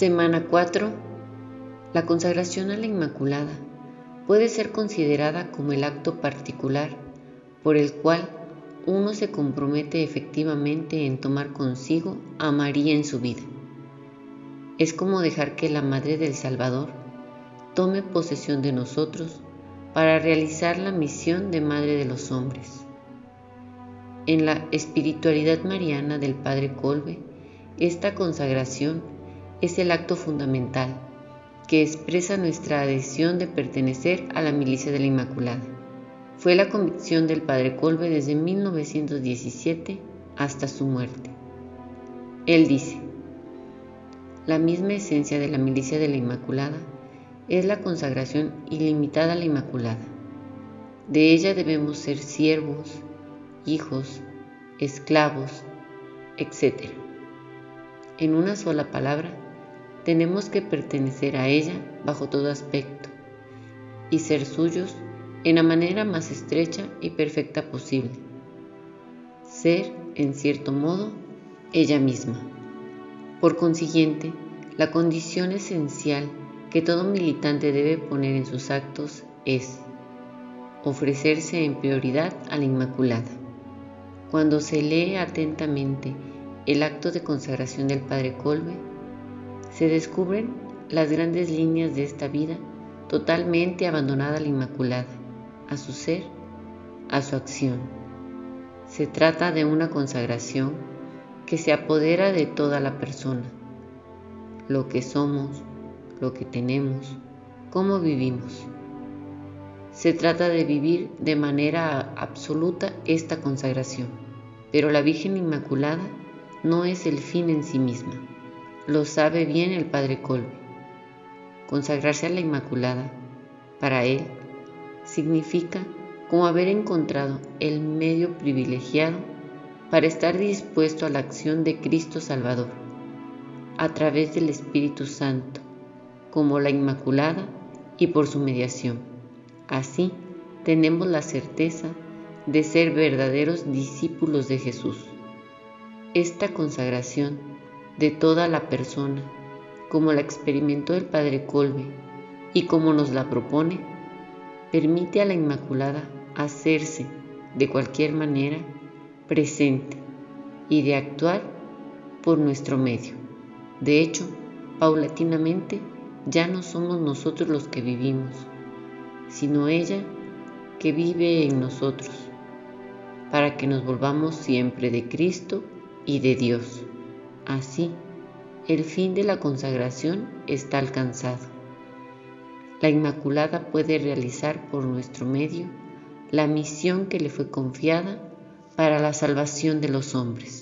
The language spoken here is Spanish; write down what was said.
Semana 4. La consagración a la Inmaculada puede ser considerada como el acto particular por el cual uno se compromete efectivamente en tomar consigo a María en su vida. Es como dejar que la Madre del Salvador tome posesión de nosotros para realizar la misión de Madre de los hombres. En la espiritualidad mariana del Padre Colbe, esta consagración es el acto fundamental que expresa nuestra adhesión de pertenecer a la milicia de la Inmaculada. Fue la convicción del Padre Colbe desde 1917 hasta su muerte. Él dice, la misma esencia de la milicia de la Inmaculada es la consagración ilimitada a la Inmaculada. De ella debemos ser siervos, hijos, esclavos, etc. En una sola palabra, tenemos que pertenecer a ella bajo todo aspecto y ser suyos en la manera más estrecha y perfecta posible. Ser, en cierto modo, ella misma. Por consiguiente, la condición esencial que todo militante debe poner en sus actos es ofrecerse en prioridad a la Inmaculada. Cuando se lee atentamente el acto de consagración del Padre Colbe, se descubren las grandes líneas de esta vida totalmente abandonada a la Inmaculada, a su ser, a su acción. Se trata de una consagración que se apodera de toda la persona, lo que somos, lo que tenemos, cómo vivimos. Se trata de vivir de manera absoluta esta consagración, pero la Virgen Inmaculada no es el fin en sí misma. Lo sabe bien el Padre Colbe. Consagrarse a la Inmaculada, para él, significa como haber encontrado el medio privilegiado para estar dispuesto a la acción de Cristo Salvador, a través del Espíritu Santo, como la Inmaculada y por su mediación. Así tenemos la certeza de ser verdaderos discípulos de Jesús. Esta consagración de toda la persona, como la experimentó el Padre Colbe y como nos la propone, permite a la Inmaculada hacerse de cualquier manera presente y de actuar por nuestro medio. De hecho, paulatinamente ya no somos nosotros los que vivimos, sino ella que vive en nosotros, para que nos volvamos siempre de Cristo y de Dios. Así, el fin de la consagración está alcanzado. La Inmaculada puede realizar por nuestro medio la misión que le fue confiada para la salvación de los hombres.